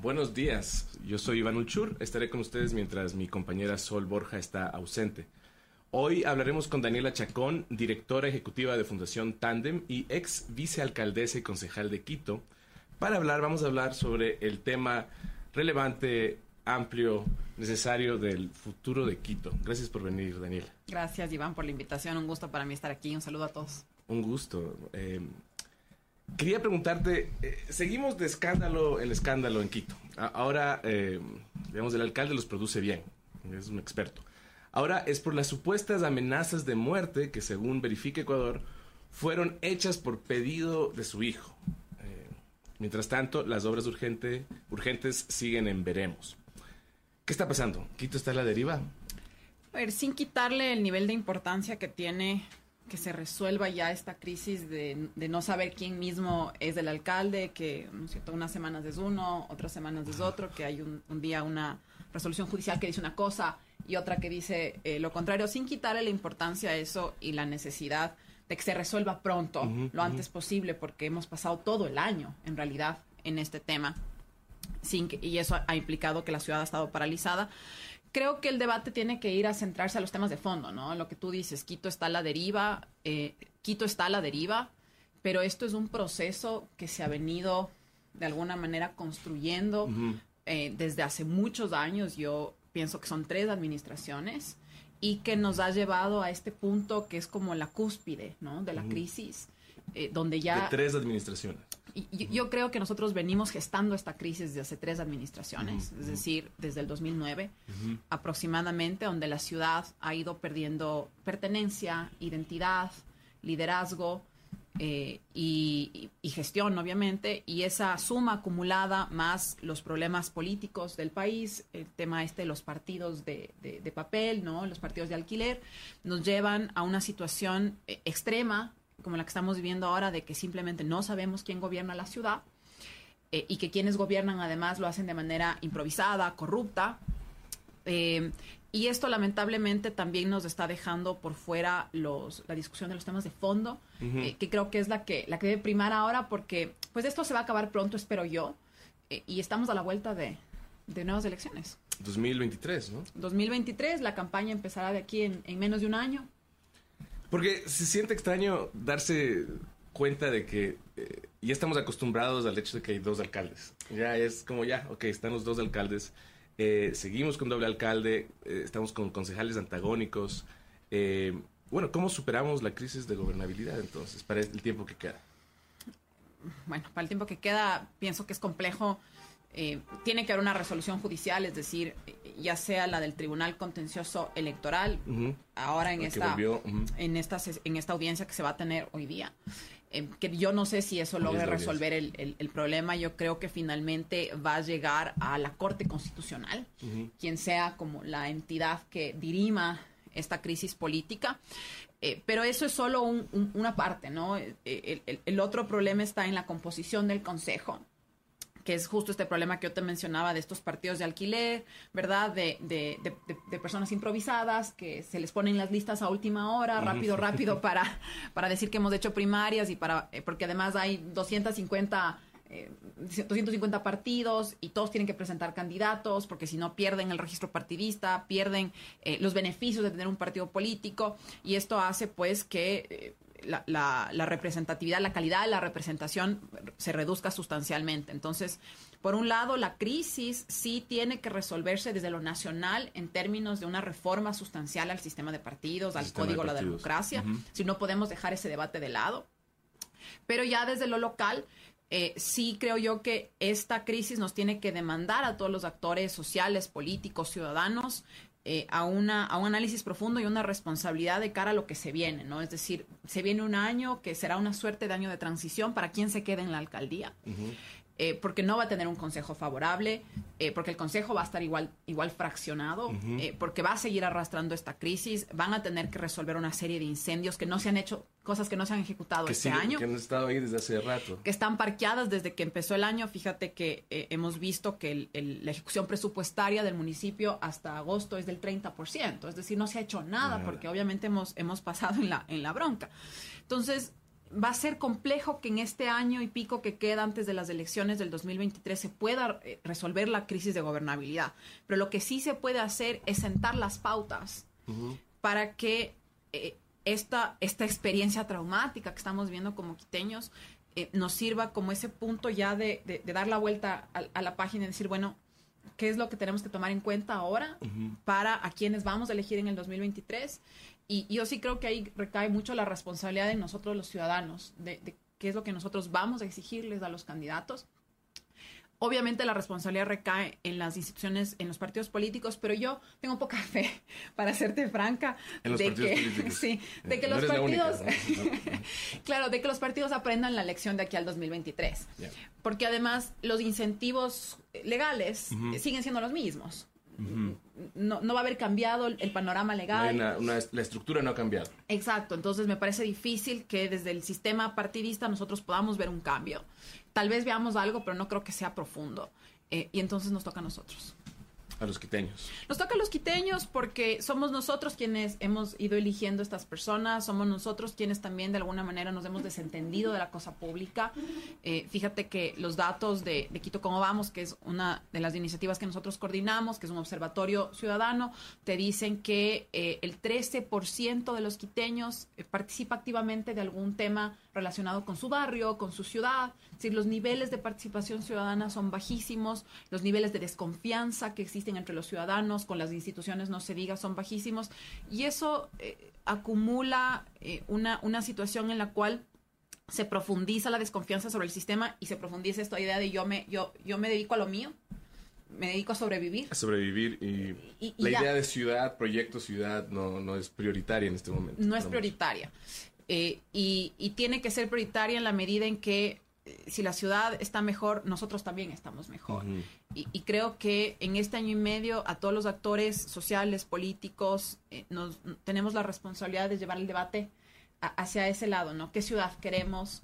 Buenos días, yo soy Iván Ulchur, estaré con ustedes mientras mi compañera Sol Borja está ausente. Hoy hablaremos con Daniela Chacón, directora ejecutiva de Fundación Tandem y ex vicealcaldesa y concejal de Quito. Para hablar, vamos a hablar sobre el tema relevante, amplio, necesario del futuro de Quito. Gracias por venir, Daniela. Gracias, Iván, por la invitación. Un gusto para mí estar aquí. Un saludo a todos. Un gusto. Eh, Quería preguntarte, eh, seguimos de escándalo en escándalo en Quito. ahora, eh, digamos, el alcalde los produce bien, es un experto. Ahora es por las supuestas amenazas de muerte que, según verifica Ecuador, fueron hechas por pedido de su hijo. Eh, mientras tanto, las obras urgente, urgentes siguen en veremos. ¿Qué está pasando? ¿Quito está a la deriva? A ver, sin quitarle el nivel de importancia que tiene que se resuelva ya esta crisis de, no saber quién mismo es el alcalde, que ¿no es cierto? unas semanas es uno, otras semanas es otro, que hay un, día una resolución judicial que dice una cosa y otra que dice eh, lo contrario, sin quitarle la importancia a eso y la necesidad de que se resuelva pronto, lo antes posible, porque hemos pasado todo el año, en realidad, en este tema. Sin y eso ha implicado que la ciudad ha estado paralizada creo que el debate tiene que ir a centrarse a los temas de fondo, ¿no? Lo que tú dices, Quito está a la deriva, eh, Quito está a la deriva, pero esto es un proceso que se ha venido de alguna manera construyendo eh, desde hace muchos años. Yo pienso que son tres administraciones y que nos ha llevado a este punto que es como la cúspide, ¿no? De la crisis, eh, donde ya... De tres administraciones. Yo, creo que nosotros venimos gestando esta crisis desde hace tres administraciones, es decir, desde el 2009 aproximadamente, donde la ciudad ha ido perdiendo pertenencia, identidad, liderazgo eh, y, gestión, obviamente, y esa suma acumulada más los problemas políticos del país, el tema este de los partidos de, de papel, ¿no? los partidos de alquiler, nos llevan a una situación eh, extrema como la que estamos viviendo ahora, de que simplemente no sabemos quién gobierna la ciudad eh, y que quienes gobiernan además lo hacen de manera improvisada, corrupta. Eh, y esto lamentablemente también nos está dejando por fuera los, la discusión de los temas de fondo, eh, que creo que es la que, la que debe primar ahora porque pues esto se va a acabar pronto, espero yo, y estamos a la vuelta de, de nuevas elecciones. 2023, ¿no? 2023, la campaña empezará de aquí en, en menos de un año. Porque se siente extraño darse cuenta de que eh, ya estamos acostumbrados al hecho de que hay dos alcaldes. Ya es como ya, ok, están los dos alcaldes. Eh, seguimos con doble alcalde, eh, estamos con concejales antagónicos. bueno, ¿cómo superamos la crisis de gobernabilidad entonces para el tiempo que queda? Bueno, para el tiempo que queda, pienso que es complejo eh, tiene que haber una resolución judicial, es decir, ya sea la del Tribunal Contencioso Electoral, ahora en esta, en, esta, en esta audiencia que se va a tener hoy día. Eh, que yo no sé si eso logre resolver el, el, problema. Yo creo que finalmente va a llegar a la Corte Constitucional, quien sea como la entidad que dirima esta crisis política. Eh, pero eso es solo una parte, ¿no? el otro problema está en la composición del Consejo que es justo este problema que yo te mencionaba de estos partidos de alquiler, ¿verdad? De, de, de, personas improvisadas que se les ponen las listas a última hora, rápido, rápido, para, para decir que hemos hecho primarias y para, eh, porque además hay 250 250 eh, partidos y todos tienen que presentar candidatos porque si no pierden el registro partidista, pierden eh, los beneficios de tener un partido político y esto hace pues que la, representatividad, la calidad de la representación se reduzca sustancialmente. Entonces, por un lado, la crisis sí tiene que resolverse desde lo nacional en términos de una reforma sustancial al sistema de partidos, al código de, la democracia. Si no podemos dejar ese debate de lado. Pero ya desde lo local, eh, sí creo yo que esta crisis nos tiene que demandar a todos los actores sociales, políticos, ciudadanos, eh, a, una, a un análisis profundo y una responsabilidad de cara a lo que se viene, ¿no? Es decir, se viene un año que será una suerte de año de transición para quien se quede en la alcaldía. Eh, porque no va a tener un consejo favorable, eh, porque el consejo va a estar igual, igual fraccionado, eh, porque va a seguir arrastrando esta crisis, van a tener que resolver una serie de incendios que no se han hecho, cosas que no se han ejecutado este año. Que han estado ahí desde hace rato. Que están parqueadas desde que empezó el año. Fíjate que hemos visto que la ejecución presupuestaria del municipio hasta agosto es del 30%, es decir, no se ha hecho nada, porque obviamente hemos, hemos pasado en la, en la bronca. Entonces, va a ser complejo que en este año y pico que queda antes de las elecciones del 2023 se pueda eh, resolver la crisis de gobernabilidad. Pero lo que sí se puede hacer es sentar las pautas para que eh, esta, esta experiencia traumática que estamos viendo como quiteños eh, nos sirva como ese punto ya de, dar la vuelta a, la página y decir, bueno, ¿qué es lo que tenemos que tomar en cuenta ahora para a quienes vamos a elegir en el 2023? Y yo sí creo que ahí recae mucho la responsabilidad de nosotros los ciudadanos, de, de qué es lo que nosotros vamos a exigirles a los candidatos. Obviamente la responsabilidad recae en las instituciones, en los partidos políticos, pero yo tengo poca fe, para serte franca, de que, sí, de que los partidos, claro, de que los partidos aprendan la lección de aquí al 2023, porque además los incentivos legales siguen siendo los mismos. No, no, va a haber cambiado el, panorama legal. la estructura no ha cambiado. Exacto, entonces me parece difícil que desde el sistema partidista nosotros podamos ver un cambio. Tal vez veamos algo, pero no creo que sea profundo. Eh, y entonces nos toca a nosotros. A los quiteños. Nos toca a los quiteños porque somos nosotros quienes hemos ido eligiendo estas personas, somos nosotros quienes también de alguna manera nos hemos desentendido de la cosa pública. Eh, fíjate que los datos de, Quito Cómo Vamos, que es una de las iniciativas que nosotros coordinamos, que es un observatorio ciudadano, te dicen que eh, el 13% de los quiteños participa activamente de algún tema relacionado con su barrio, con su ciudad. Es decir, los niveles de participación ciudadana son bajísimos, los niveles de desconfianza que existen entre los ciudadanos con las instituciones, no se diga, son bajísimos. Y eso eh, acumula eh, una, una situación en la cual se profundiza la desconfianza sobre el sistema y se profundiza esta idea de yo me, yo, yo me dedico a lo mío, me dedico a sobrevivir. A sobrevivir y, la idea de ciudad, proyecto ciudad no, no es prioritaria en este momento. No es prioritaria. Eh, y, tiene que ser prioritaria en la medida en que eh, si la ciudad está mejor, nosotros también estamos mejor. y, creo que en este año y medio a todos los actores sociales, políticos, eh, nos, tenemos la responsabilidad de llevar el debate hacia ese lado, ¿no? ¿Qué ciudad queremos?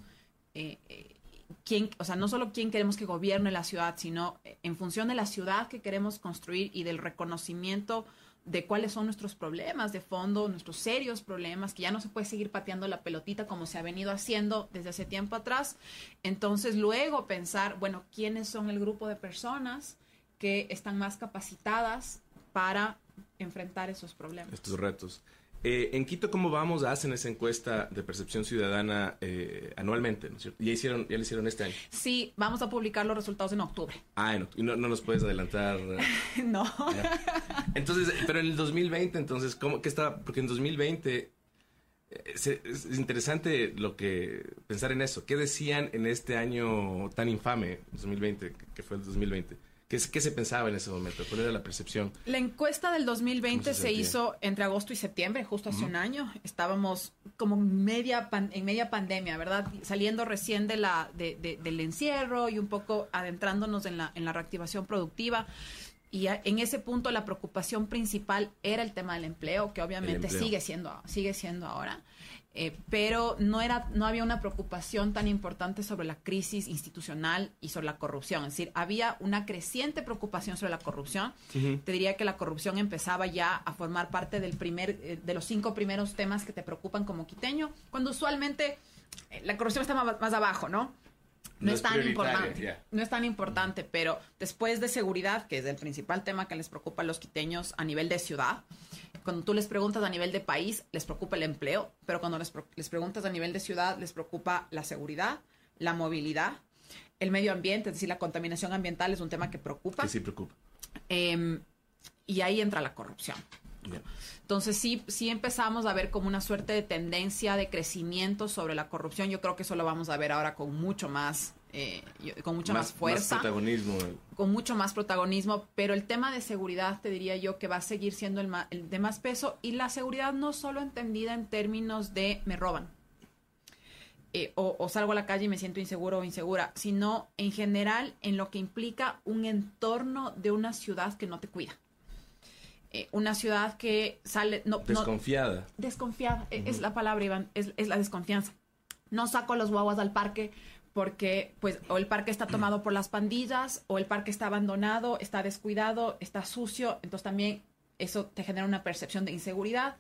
quién, o sea, no solo quién queremos que gobierne la ciudad, sino en función de la ciudad que queremos construir y del reconocimiento de cuáles son nuestros problemas de fondo, nuestros serios problemas, que ya no se puede seguir pateando la pelotita como se ha venido haciendo desde hace tiempo atrás. Entonces, luego pensar, bueno, ¿quiénes son el grupo de personas que están más capacitadas para enfrentar esos problemas? Estos retos. Eh, en Quito, ¿cómo vamos? Hacen esa encuesta de percepción ciudadana eh, anualmente, ¿no es cierto? ¿Ya, hicieron, ¿Ya lo hicieron este año? Sí, vamos a publicar los resultados en octubre. Ah, ¿y no, nos puedes adelantar? no. Entonces, pero en el 2020, entonces, ¿cómo, qué está? Porque en 2020 eh, es, es, interesante lo que pensar en eso. ¿Qué decían en este año tan infame, 2020, que fue el 2020? ¿Qué, se pensaba en ese momento? ¿Cuál era la percepción? La encuesta del 2020 se, hizo entre agosto y septiembre, justo hace un año. Estábamos como media en media pandemia, ¿verdad? Saliendo recién de la, del encierro y un poco adentrándonos en la, en la reactivación productiva. Y en ese punto la preocupación principal era el tema del empleo, que obviamente sigue siendo, sigue siendo ahora. Eh, pero no, era, no había una preocupación tan importante sobre la crisis institucional y sobre la corrupción. Es decir, había una creciente preocupación sobre la corrupción. Te diría que la corrupción empezaba ya a formar parte del primer, eh, de los cinco primeros temas que te preocupan como quiteño, cuando usualmente eh, la corrupción está más, más abajo, ¿no? no, es, tan importante. No es tan importante, pero después de seguridad, que es el principal tema que les preocupa a los quiteños a nivel de ciudad, cuando tú les preguntas a nivel de país, les preocupa el empleo, pero cuando les, les preguntas a nivel de ciudad, les preocupa la seguridad, la movilidad, el medio ambiente, es decir, la contaminación ambiental es un tema que preocupa. Que sí preocupa. Em, y ahí entra la corrupción. Entonces sí, sí empezamos a ver como una suerte de tendencia de crecimiento sobre la corrupción. Yo creo que eso lo vamos a ver ahora con mucho más, eh, con mucha más, fuerza. Más protagonismo. Con mucho más protagonismo, pero el tema de seguridad te diría yo que va a seguir siendo el, el de más peso y la seguridad no solo entendida en términos de me roban. Eh, o, o, salgo a la calle y me siento inseguro o insegura, sino en general en lo que implica un entorno de una ciudad que no te cuida. Eh, una ciudad que sale... No, desconfiada. desconfiada, e, es la palabra, Iván, es, la desconfianza. No saco a los guaguas al parque porque pues o el parque está tomado por las pandillas o el parque está abandonado, está descuidado, está sucio, entonces también eso te genera una percepción de inseguridad.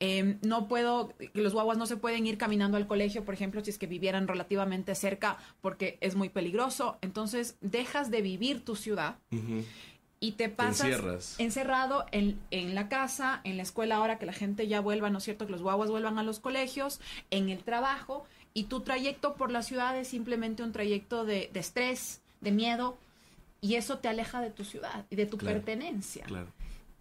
Em, no puedo, los guaguas no se pueden ir caminando al colegio, por ejemplo, si es que vivieran relativamente cerca, porque es muy peligroso. Entonces, dejas de vivir tu ciudad y te pasas encerrado en, en, la casa, en la escuela, ahora que la gente ya vuelva, ¿no es cierto? Que los guaguas vuelvan a los colegios, en el trabajo, y tu trayecto por la ciudad es simplemente un trayecto de, de estrés, de miedo, y eso te aleja de tu ciudad y de tu pertenencia. Claro.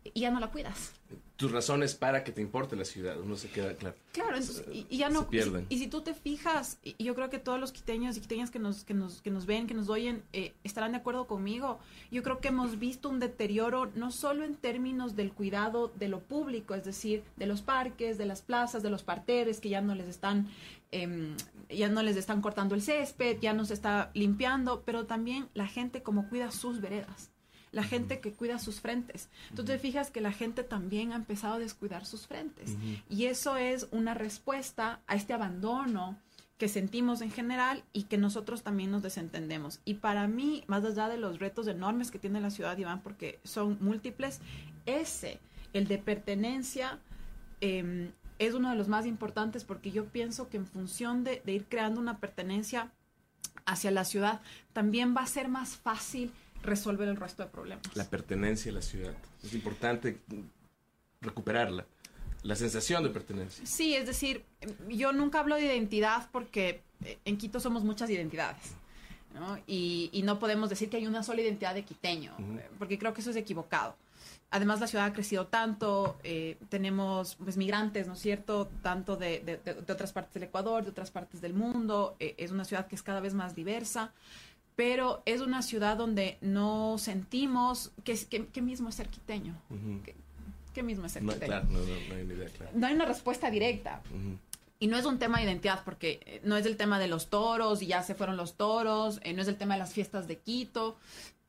Y ya no la cuidas tus razones para que te importe la ciudad, uno se queda claro. Claro, y, ya no pierden. Y, si tú te fijas, y yo creo que todos los quiteños y quiteñas que nos que nos que nos ven, que nos oyen, eh, estarán de acuerdo conmigo. Yo creo que hemos visto un deterioro no solo en términos del cuidado de lo público, es decir, de los parques, de las plazas, de los parterres que ya no les están em, ya no les están cortando el césped, ya no se está limpiando, pero también la gente como cuida sus veredas la gente que cuida sus frentes. Tú te fijas que la gente también ha empezado a descuidar sus frentes. Y eso es una respuesta a este abandono que sentimos en general y que nosotros también nos desentendemos. Y para mí, más allá de los retos enormes que tiene la ciudad, Iván, porque son múltiples, ese, el de pertenencia, em, es uno de los más importantes porque yo pienso que en función de, de ir creando una pertenencia hacia la ciudad, también va a ser más fácil resolver el resto de problemas. La pertenencia a la ciudad. Es importante recuperarla. La sensación de pertenencia. Sí, es decir, yo nunca hablo de identidad porque eh, en Quito somos muchas identidades. ¿no? Y, no podemos decir que hay una sola identidad de quiteño, porque creo que eso es equivocado. Además, la ciudad ha crecido tanto, eh, tenemos pues, migrantes, ¿no es cierto?, tanto de, de, otras partes del Ecuador, de otras partes del mundo, eh, es una ciudad que es cada vez más diversa pero es una ciudad donde no sentimos que, que, mismo es ser quiteño. ¿Qué, mismo es ser no, Claro, no, hay ni idea, no, hay una respuesta directa. Y no es un tema de identidad, porque eh, no es el tema de los toros, y ya se fueron los toros, eh, no es el tema de las fiestas de Quito.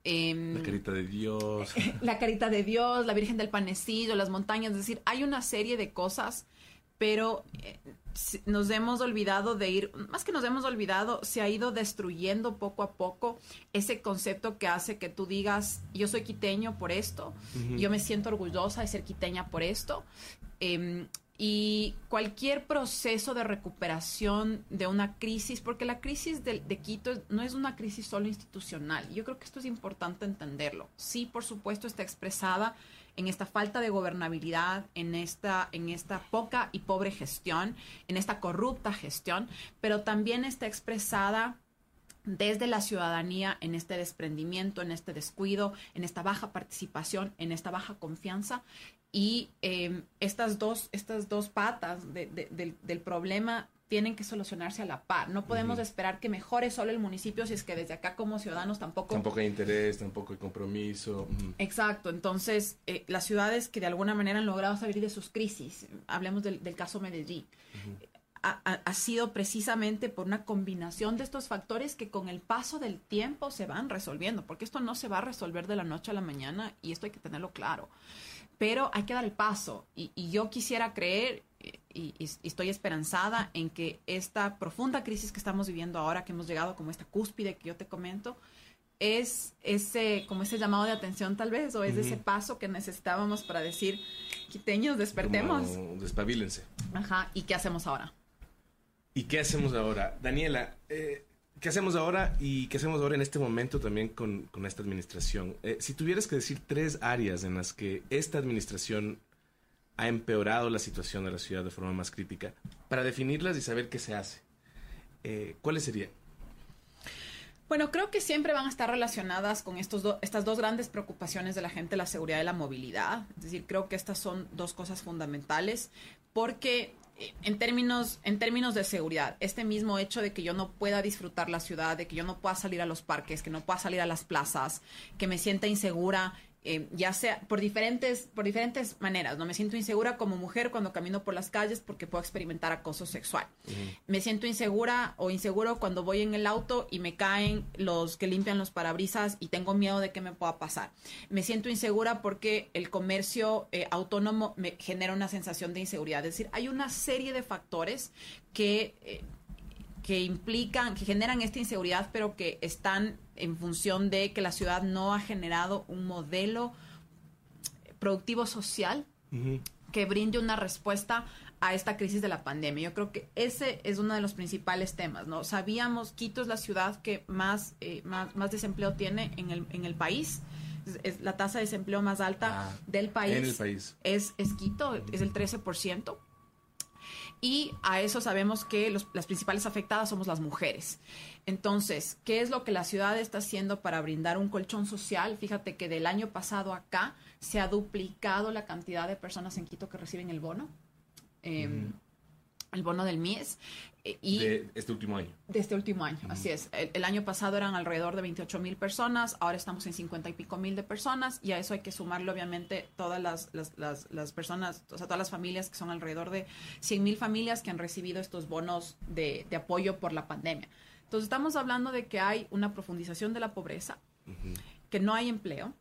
Em, la carita de Dios. la carita de Dios, la Virgen del Panecillo, las montañas, es decir, hay una serie de cosas, pero eh, nos hemos olvidado de ir, más que nos hemos olvidado, se ha ido destruyendo poco a poco ese concepto que hace que tú digas, yo soy quiteño por esto, yo me siento orgullosa de ser quiteña por esto. Em, y cualquier proceso de recuperación de una crisis, porque la crisis de, Quito no es una crisis solo institucional, yo creo que esto es importante entenderlo. Sí, por supuesto, está expresada en esta falta de gobernabilidad, en esta, en esta poca y pobre gestión, en esta corrupta gestión, pero también está expresada desde la ciudadanía en este desprendimiento, en este descuido, en esta baja participación, en esta baja confianza. Y em, estas, dos, estas dos patas del problema tienen que solucionarse a la par. No podemos esperar que mejore solo el municipio si es que desde acá como ciudadanos tampoco... Tampoco hay interés, tampoco hay compromiso. Exacto. Entonces, eh, las ciudades que de alguna manera han logrado salir de sus crisis, hablemos del, caso Medellín, ha, sido precisamente por una combinación de estos factores que con el paso del tiempo se van resolviendo, porque esto no se va a resolver de la noche a la mañana y esto hay que tenerlo claro. Pero hay que dar el paso y, y yo quisiera creer y, estoy esperanzada en que esta profunda crisis que estamos viviendo ahora, que hemos llegado como esta cúspide que yo te comento, es ese, como ese llamado de atención tal vez, o es ese paso que necesitábamos para decir, quiteños, despertemos. despabilense. Ajá, ¿y qué hacemos ahora? ¿Y qué hacemos ahora? Daniela, eh, ¿qué hacemos ahora y qué hacemos ahora en este momento también con, con esta administración? Eh, si tuvieras que decir tres áreas en las que esta administración ha empeorado la situación de la ciudad de forma más crítica, para definirlas y saber qué se hace. Eh, ¿Cuáles serían? Bueno, creo que siempre van a estar relacionadas con estos estas dos grandes preocupaciones de la gente, la seguridad y la movilidad. Es decir, creo que estas son dos cosas fundamentales porque en términos, en términos de seguridad, este mismo hecho de que yo no pueda disfrutar la ciudad, de que yo no pueda salir a los parques, que no pueda salir a las plazas, que me sienta insegura eh, ya sea por diferentes, por diferentes maneras. No me siento insegura como mujer cuando camino por las calles porque puedo experimentar acoso sexual. Me siento insegura o inseguro cuando voy en el auto y me caen los que limpian los parabrisas y tengo miedo de que me pueda pasar. Me siento insegura porque el comercio eh, autónomo me genera una sensación de inseguridad. Es decir, hay una serie de factores que eh, que implican, que generan esta inseguridad, pero que están en función de que la ciudad no ha generado un modelo productivo social que brinde una respuesta a esta crisis de la pandemia. Yo creo que ese es uno de los principales temas, ¿no? Sabíamos, Quito es la ciudad que más, eh, más, más, desempleo tiene en el, en el país. Es, la tasa de desempleo más alta Ah, del país. en el país. Es, es Quito, es el 13%. Y a eso sabemos que las principales afectadas somos las mujeres. Entonces, ¿qué es lo que la ciudad está haciendo para brindar un colchón social? Fíjate que del año pasado acá se ha duplicado la cantidad de personas en Quito que reciben el bono, eh, el bono del MIES. eh, y de este último año. de este último año, así es. El, el año pasado eran alrededor de 28 mil personas, ahora estamos en 50 y pico mil de personas y a eso hay que sumarle obviamente todas las, las, las, las personas, o sea, todas las familias que son alrededor de 100 mil familias que han recibido estos bonos de, de apoyo por la pandemia. Entonces estamos hablando de que hay una profundización de la pobreza, que no hay empleo,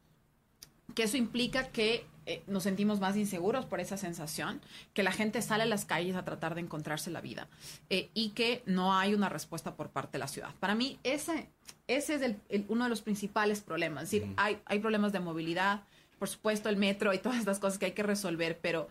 que eso implica que eh, nos sentimos más inseguros por esa sensación, que la gente sale a las calles a tratar de encontrarse la vida eh, y que no hay una respuesta por parte de la ciudad. Para mí, ese, ese es el- el- uno de los principales problemas. Es decir, hay, hay problemas de movilidad, por supuesto el metro y todas estas cosas que hay que resolver, pero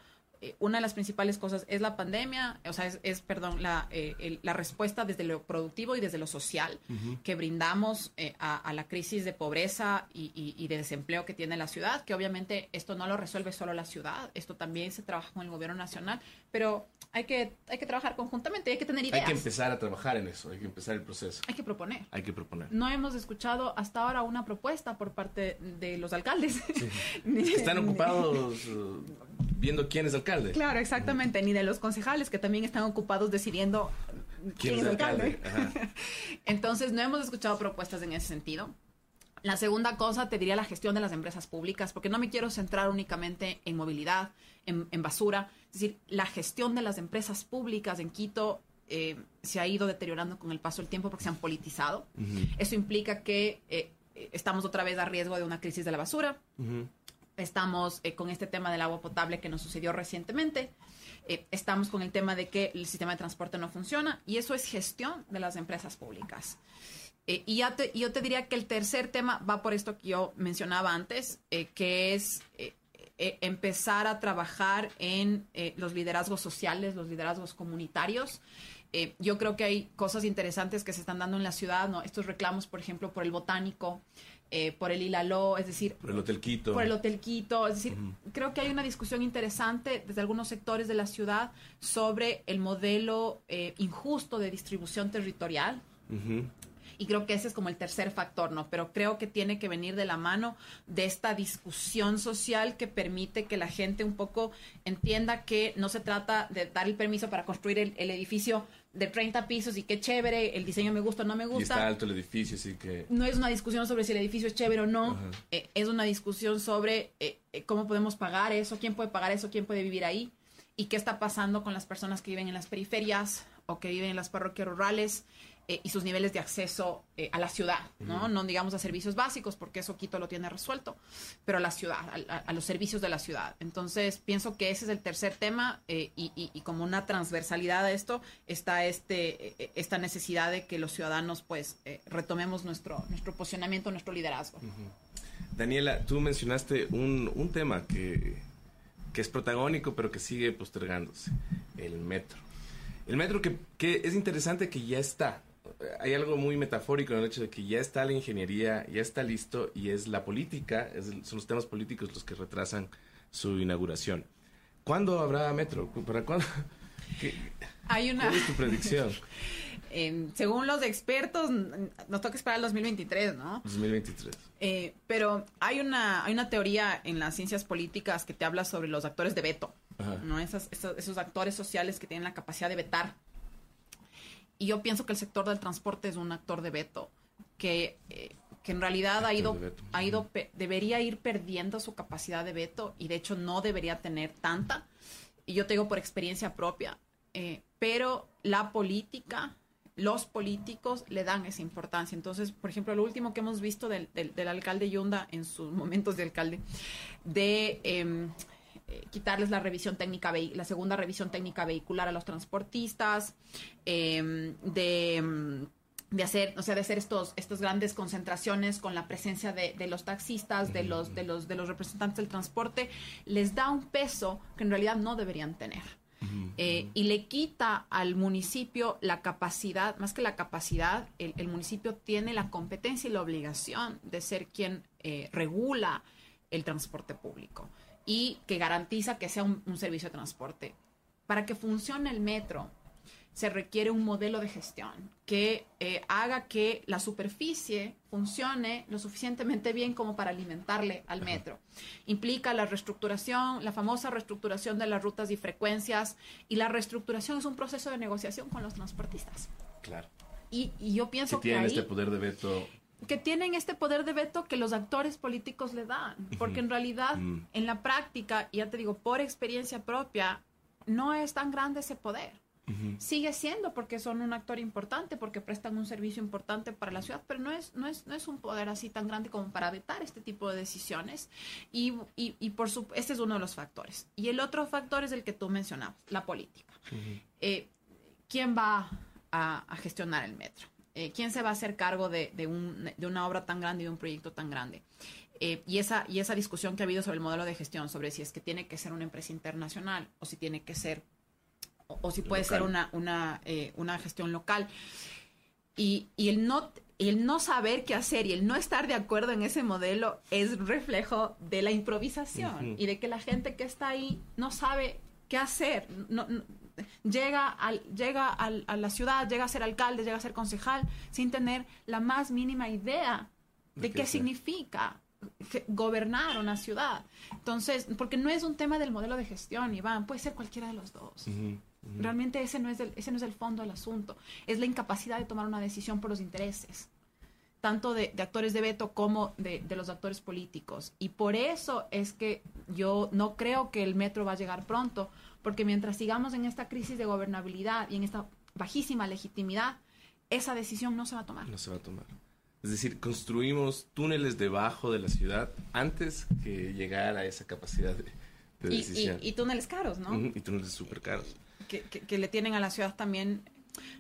una de las principales cosas es la pandemia, o sea, es, es, perdón, la, eh, el- la respuesta desde lo productivo y desde lo social que brindamos eh, a, a la crisis de pobreza y, y- y de desempleo que tiene la ciudad, que obviamente esto no lo resuelve solo la ciudad, esto también se trabaja con el gobierno nacional, pero hay que, hay que trabajar conjuntamente, hay que tener Hay ideas, que empezar a trabajar en eso, hay que empezar el proceso. hay que proponer. Hay que proponer. No hemos escuchado hasta ahora una propuesta por parte de los alcaldes. Están ocupados viendo quién es alcalde. Claro, exactamente, ni de los concejales que también están ocupados decidiendo ¿Quién, es alcalde? Entonces, no hemos escuchado propuestas en ese sentido. La segunda cosa te diría la gestión de las empresas públicas, porque no me quiero centrar únicamente en movilidad, en, en basura. Es decir, la gestión de las empresas públicas en Quito eh, se ha ido deteriorando con el paso del tiempo porque se han politizado. Eso implica que eh, estamos otra vez a riesgo de una crisis de la basura. Estamos eh, con este tema del agua potable que nos sucedió recientemente. Eh, estamos con el tema de que el sistema de transporte no funciona y eso es gestión de las empresas públicas. Eh, y, ya te- yo te diría que el tercer tema va por esto que yo mencionaba antes, eh, que es eh, eh, empezar a trabajar en los liderazgos sociales, los liderazgos comunitarios. Yo creo que hay cosas interesantes que se están dando en la ciudad, ¿no? Estos reclamos, por ejemplo, por el botánico, eh, por el Ilaló, es decir, Por el Hotel Quito. por el Hotel Quito. Es decir, creo que hay una discusión interesante desde algunos sectores de la ciudad sobre el modelo eh, injusto de distribución territorial. Y creo que ese es como el tercer factor, ¿no? Pero creo que tiene que venir de la mano de esta discusión social que permite que la gente un poco entienda que no se trata de dar el permiso para construir el, el edificio de 30 pisos y qué chévere, el diseño me gusta o no me Y gusta está alto el edificio, así que... no es una discusión sobre si el edificio es chévere o no, eh, es una discusión sobre eh, eh, cómo podemos pagar eso, quién puede pagar eso, quién puede vivir ahí y qué está pasando con las personas que viven en las periferias o que viven en las parroquias rurales eh, y sus niveles de acceso eh, a la ciudad, ¿no? No digamos a servicios básicos, porque eso Quito lo tiene resuelto, pero a la ciudad, a, a- a los servicios de la ciudad. Entonces, pienso que ese es el tercer tema eh, y, y- y como una transversalidad a esto está este, esta necesidad de que los ciudadanos, pues, retomemos nuestro, nuestro posicionamiento, nuestro liderazgo. Daniela, tú mencionaste un, un tema que, que es protagónico, pero que sigue postergándose, el metro. El metro que, que es interesante que ya está. Hay algo muy metafórico en el hecho de que ya está la ingeniería, ya está listo y es la política, es- son los temas políticos los que retrasan su inauguración. ¿Cuándo habrá metro? ¿Para cuándo? ¿Qué- Hay una, ¿Cuál es tu predicción? eh, según los expertos, nos toca esperar el 2023, ¿no? 2023. Eh, pero hay una, hay una teoría en las ciencias políticas que te habla sobre los actores de veto, Ajá. ¿no? Esas- esos, esos actores sociales que tienen la capacidad de vetar. Y yo pienso que el sector del transporte es un actor de veto que, eh, que en realidad ha Actor ido, de veto. ha ido debería ir perdiendo su capacidad de veto y de hecho no debería tener tanta. Y yo te digo por experiencia propia, eh, pero la política, los políticos le dan esa importancia. Entonces, por ejemplo, lo último que hemos visto del, del- del alcalde Yunda en sus momentos de alcalde, de em, eh, quitarles la revisión técnica, la segunda revisión técnica vehicular a los transportistas, em, de em, de hacer, o sea, de hacer estos, estas grandes concentraciones con la presencia de, los taxistas, de los, de los, de los representantes del transporte, les da un peso que en realidad no deberían tener. Eh, y le quita al municipio la capacidad, más que la capacidad, el, municipio tiene la competencia y la obligación de ser quien eh, regula el transporte público y que garantiza que sea un servicio de transporte. Para que funcione el metro, se requiere un modelo de gestión que eh, haga que la superficie funcione lo suficientemente bien como para alimentarle al metro. Implica la reestructuración, la famosa reestructuración de las rutas y frecuencias, y la reestructuración es un proceso de negociación con los transportistas. Claro. Y, yo pienso que... Tienen este poder de veto que tienen este poder de veto que los actores políticos le dan, porque en realidad en la práctica, y ya te digo, por experiencia propia, no es tan grande ese poder. Sigue siendo porque son un actor importante, porque prestan un servicio importante para la ciudad, pero no es, no es, no es un poder así tan grande como para vetar este tipo de decisiones. Y, y, por su, este es uno de los factores. Y el otro factor es el que tú mencionabas, la política. Eh, ¿Quién va a, gestionar el metro? Eh, ¿Quién se va a hacer cargo de, de, un, de, una obra tan grande y de un proyecto tan grande? Eh, y, esa, y esa discusión que ha habido sobre el modelo de gestión, sobre si es que tiene que ser una empresa internacional o si tiene que ser o, si puede ser una, una, eh, una gestión local. Y, y, el no el no saber qué hacer y el no estar de acuerdo en ese modelo es reflejo de la improvisación y de que la gente que está ahí no sabe qué hacer. No, llega, al, llega al, a la ciudad, llega a ser alcalde, llega a ser concejal, sin tener la más mínima idea de, qué, significa gobernar una ciudad. Entonces, porque no es un tema del modelo de gestión, Iván, puede ser cualquiera de los dos. Realmente ese no, es el, ese no es el fondo del asunto. Es la incapacidad de tomar una decisión por los intereses, tanto de, actores de veto como de, los actores políticos. Y por eso es que yo no creo que el metro va a llegar pronto, porque mientras sigamos en esta crisis de gobernabilidad y en esta bajísima legitimidad, esa decisión no se va a tomar. No se va a tomar. Es decir, construimos túneles debajo de la ciudad antes que llegar a esa capacidad de, decisión. Y, túneles caros, ¿no? y túneles súper caros que, le tienen a la ciudad también.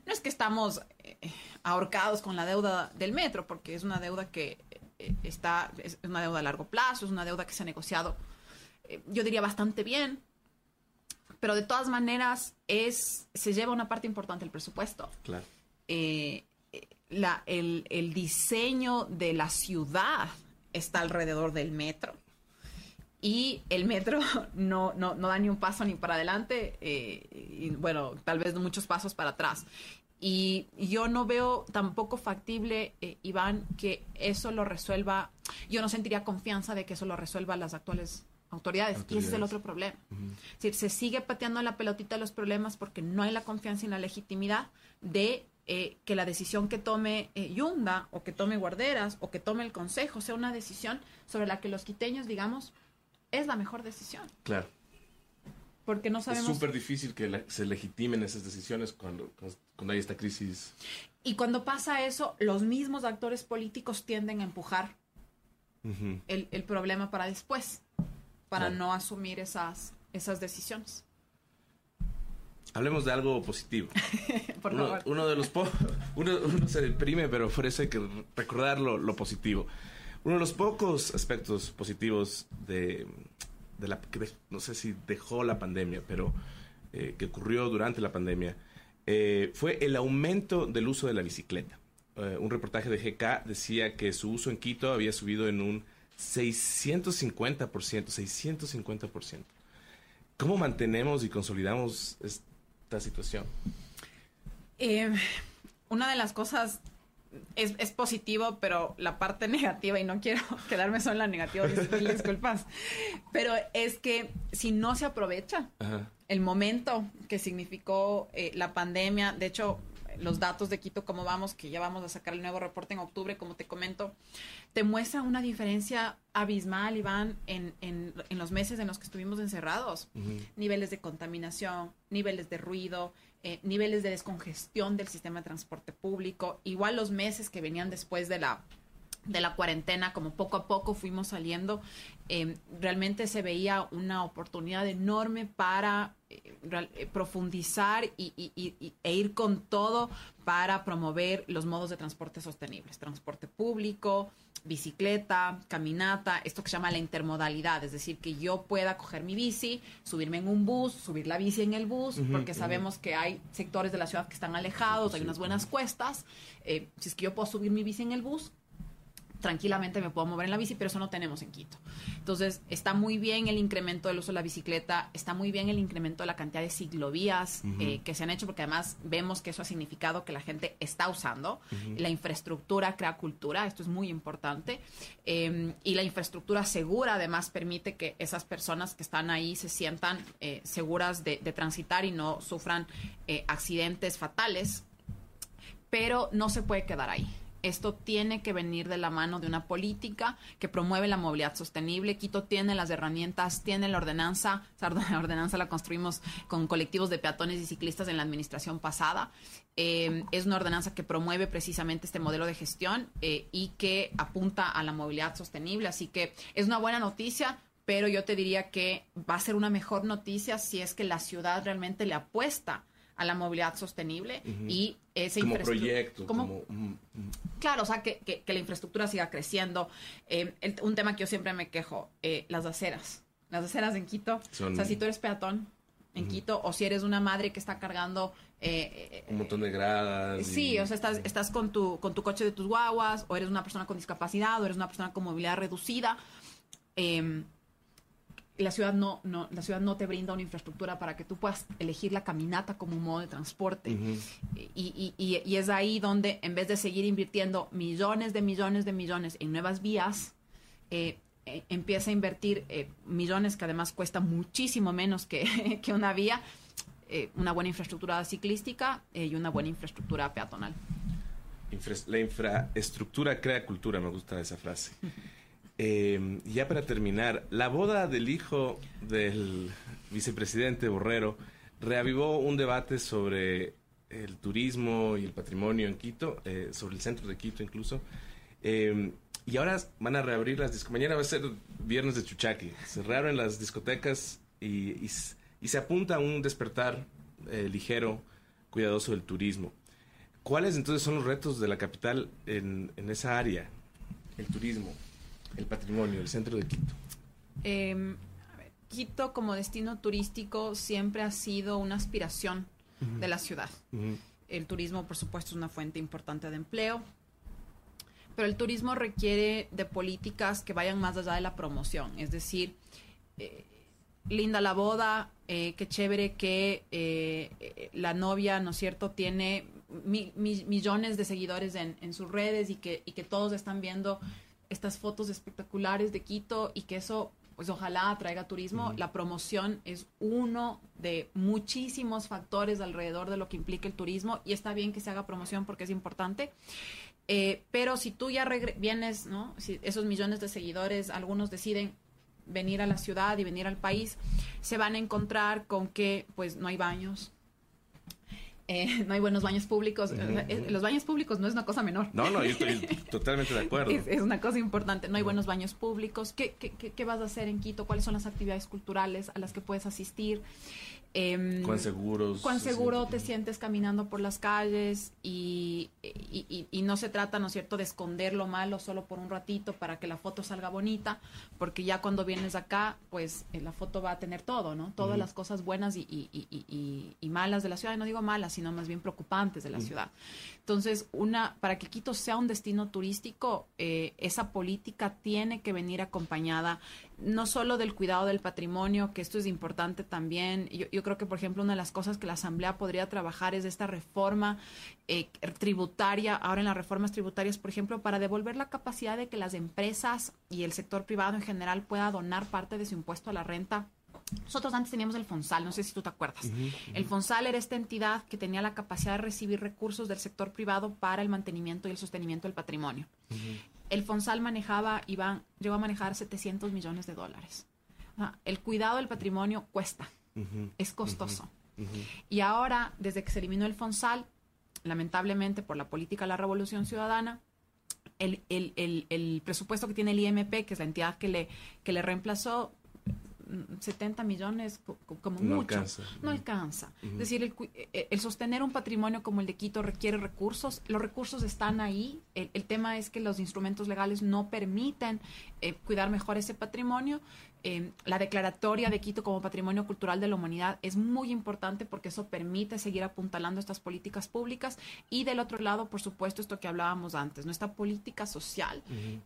No es que estamos eh, ahorcados con la deuda del metro, porque es una deuda que eh, está, es una deuda a largo plazo, es una deuda que se ha negociado, eh, yo diría, bastante bien, pero de todas maneras es, se lleva una parte importante del presupuesto. Claro. la, el, el diseño de la ciudad está alrededor del metro y el metro no, no, no, da ni un paso ni para adelante, eh, y bueno, tal vez muchos pasos para atrás. Y yo no veo tampoco factible, eh, Iván, que eso lo resuelva, yo no sentiría confianza de que eso lo resuelva las actuales autoridades, y ese es el otro problema. Es decir, se sigue pateando la pelotita de los problemas porque no hay la confianza y la legitimidad de eh, que la decisión que tome Yunda o que tome Guarderas o que tome el Consejo sea una decisión sobre la que los quiteños, digamos, es la mejor decisión. Claro. Porque no sabemos... Es súper difícil que se legitimen esas decisiones cuando, cuando hay esta crisis. Y cuando pasa eso, los mismos actores políticos tienden a empujar el, el, problema para después, para no asumir esas, esas decisiones. Hablemos de algo positivo. Por uno, favor. uno de los uno, uno, se deprime, pero por eso hay que recordar lo, lo positivo. Uno de los pocos aspectos positivos de, la que no sé si dejó la pandemia, pero eh, que ocurrió durante la pandemia, eh, fue el aumento del uso de la bicicleta. Eh, un reportaje de GK decía que su uso en Quito había subido en un 650%, 650%. ¿Cómo mantenemos y consolidamos esta situación? una de las cosas es, es, positivo, pero la parte negativa, y no quiero quedarme solo en la negativa, disculpas, pero es que si no se aprovecha el momento que significó eh, la pandemia, de hecho, los datos de Quito, cómo vamos, que ya vamos a sacar el nuevo reporte en octubre, como te comento, te muestra una diferencia abismal, Iván, en, en, en los meses en los que estuvimos encerrados. Niveles de contaminación, niveles de ruido, eh, niveles de descongestión del sistema de transporte público, igual los meses que venían después de la de la cuarentena, como poco a poco fuimos saliendo, eh, realmente se veía una oportunidad enorme para eh, eh, profundizar y, e ir con todo para promover los modos de transporte sostenibles, transporte público, bicicleta, caminata, esto que se llama la intermodalidad, es decir, que yo pueda coger mi bici, subirme en un bus, subir la bici en el bus, porque sabemos que hay sectores de la ciudad que están alejados, hay unas buenas cuestas, si es que yo puedo subir mi bici en el bus, tranquilamente me puedo mover en la bici, pero eso no tenemos en Quito. Entonces, está muy bien el incremento del uso de la bicicleta, está muy bien el incremento de la cantidad de ciclovías eh, que se han hecho, porque además vemos que eso ha significado que la gente está usando. La infraestructura crea cultura, esto es muy importante. Em, y la infraestructura segura además permite que esas personas que están ahí se sientan eh, seguras de, de, transitar y no sufran eh, accidentes fatales. Pero no se puede quedar ahí. Esto tiene que venir de la mano de una política que promueve la movilidad sostenible. Quito tiene las herramientas, tiene la ordenanza. La ordenanza la construimos con colectivos de peatones y ciclistas en la administración pasada. Eh, es una ordenanza que promueve precisamente este modelo de gestión eh, y que apunta a la movilidad sostenible. Así que es una buena noticia pero yo te diría que va a ser una mejor noticia si es que la ciudad realmente le apuesta a la movilidad sostenible y ese como proyecto como, claro o sea que, que, la infraestructura siga creciendo. Eh, un tema que yo siempre me quejo eh, las aceras. Las aceras en Quito o sea si tú eres peatón en Quito o si eres una madre que está cargando eh, un montón de gradas sí o sea estás, estás con tu con tu coche de tus guaguas o eres una persona con discapacidad o eres una persona con movilidad reducida. Eh, la ciudad no, no, la ciudad no te brinda una infraestructura para que tú puedas elegir la caminata como un modo de transporte. y, y, y, es ahí donde, en vez de seguir invirtiendo millones de millones de millones en nuevas vías, eh, eh, empieza a invertir eh, millones que además cuesta muchísimo menos que, que una vía, una buena infraestructura ciclística y una buena infraestructura peatonal. la infraestructura crea cultura, me gusta esa frase. Eh, ya para terminar, la boda del hijo del vicepresidente Borrero reavivó un debate sobre el turismo y el patrimonio en Quito, eh, sobre el centro de Quito incluso. Eh, y ahora van a reabrir las discotecas. Mañana va a ser viernes de Chuchaqui. Se reabren las discotecas y, se apunta a un despertar ligero, cuidadoso del turismo. ¿Cuáles entonces son los retos de la capital en esa área, el turismo? El patrimonio, el centro de Quito? Em, Quito como destino turístico siempre ha sido una aspiración de la ciudad. El turismo, por supuesto, es una fuente importante de empleo, pero el turismo requiere de políticas que vayan más allá de la promoción. Es decir, eh, linda la boda, eh, qué chévere que eh, la novia, ¿no es cierto?, tiene millones de seguidores en, en, sus redes y que, y que todos están viendo estas fotos espectaculares de Quito y que eso pues ojalá atraiga turismo. La promoción es uno de muchísimos factores alrededor de lo que implica el turismo y está bien que se haga promoción porque es importante. Eh, pero si tú ya vienes, ¿no? Si esos millones de seguidores, algunos deciden venir a la ciudad y venir al país, se van a encontrar con que pues no hay baños, eh, no hay buenos baños públicos. Eh, los baños públicos no es una cosa menor. No, no, yo estoy totalmente de acuerdo. Es, una cosa importante. No hay buenos baños públicos. ¿Qué, qué, qué, vas a hacer en Quito? ¿Cuáles son las actividades culturales a las que puedes asistir? Eh, ¿Cuán seguros? ¿Cuán seguro te sientes caminando por las calles? Y, y, y, no se trata, ¿no es cierto?, de esconder lo malo solo por un ratito para que la foto salga bonita, porque ya cuando vienes acá, pues eh, la foto va a tener todo, ¿no? Todas las cosas buenas y, malas de la ciudad, y no digo malas, sino más bien preocupantes de la ciudad. Entonces, una, para que Quito sea un destino turístico, eh, esa política tiene que venir acompañada no solo del cuidado del patrimonio, que esto es importante también. Yo, yo, creo que, por ejemplo, una de las cosas que la Asamblea podría trabajar es esta reforma eh, tributaria, ahora en las reformas tributarias, por ejemplo, para devolver la capacidad de que las empresas y el sector privado en general pueda donar parte de su impuesto a la renta nosotros antes teníamos el FONSAL, no sé si tú te acuerdas. El FONSAL era esta entidad que tenía la capacidad de recibir recursos del sector privado para el mantenimiento y el sostenimiento del patrimonio el Fonsal manejaba, Iván, llegó a manejar 700 millones de dólares. el cuidado del patrimonio cuesta, es costoso. Y ahora, desde que se eliminó el Fonsal, lamentablemente por la política de la Revolución Ciudadana, el, el, el, el, presupuesto que tiene el IMP, que es la entidad que le, que le reemplazó, 70 millones como no mucho. Alcanza. No alcanza. Es decir, el, eh, el, sostener un patrimonio como el de Quito requiere recursos. Los recursos están ahí. El, el tema es que los instrumentos legales no permiten eh, cuidar mejor ese patrimonio. Eh, la declaratoria de Quito como Patrimonio Cultural de la Humanidad es muy importante porque eso permite seguir apuntalando estas políticas públicas. Y del otro lado, por supuesto, esto que hablábamos antes, nuestra política social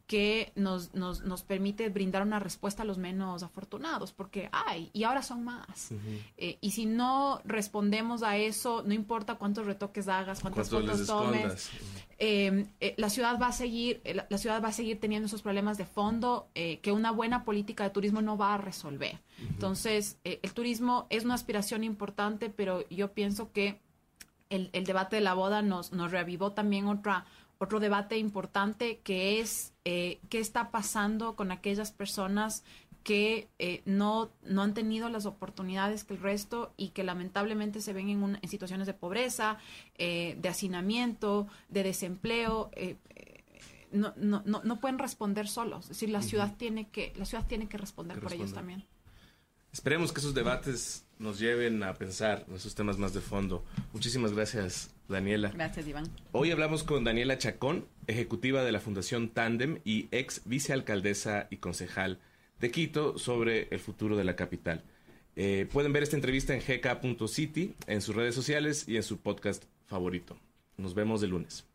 que nos, nos, nos, permite brindar una respuesta a los menos afortunados, porque hay y ahora son más. Eh, y si no respondemos a eso, no importa cuántos retoques hagas, cuántas fotos tomes, eh, la ciudad va a seguir, la ciudad va a seguir teniendo esos problemas de fondo que una buena política de turismo no va a resolver. Entonces, eh, el turismo es una aspiración importante, pero yo pienso que el, debate de la boda nos, nos reavivó también otra, otro debate importante que es eh, qué está pasando con aquellas personas que eh, no, no han tenido las oportunidades que el resto y que lamentablemente se ven en, en situaciones de pobreza, de hacinamiento, de desempleo no, no, no, no pueden responder solos. Es decir, la ciudad tiene que, la ciudad tiene que responder por ellos también. Esperemos que esos debates nos lleven a pensar en esos temas más de fondo. Muchísimas gracias, Daniela. Gracias, Iván. Hoy hablamos con Daniela Chacón, ejecutiva de la Fundación Tandem y ex vicealcaldesa y concejal de Quito, sobre el futuro de la capital. Eh, pueden ver esta entrevista en gk.city, en sus redes sociales y en su podcast favorito. Nos vemos el lunes.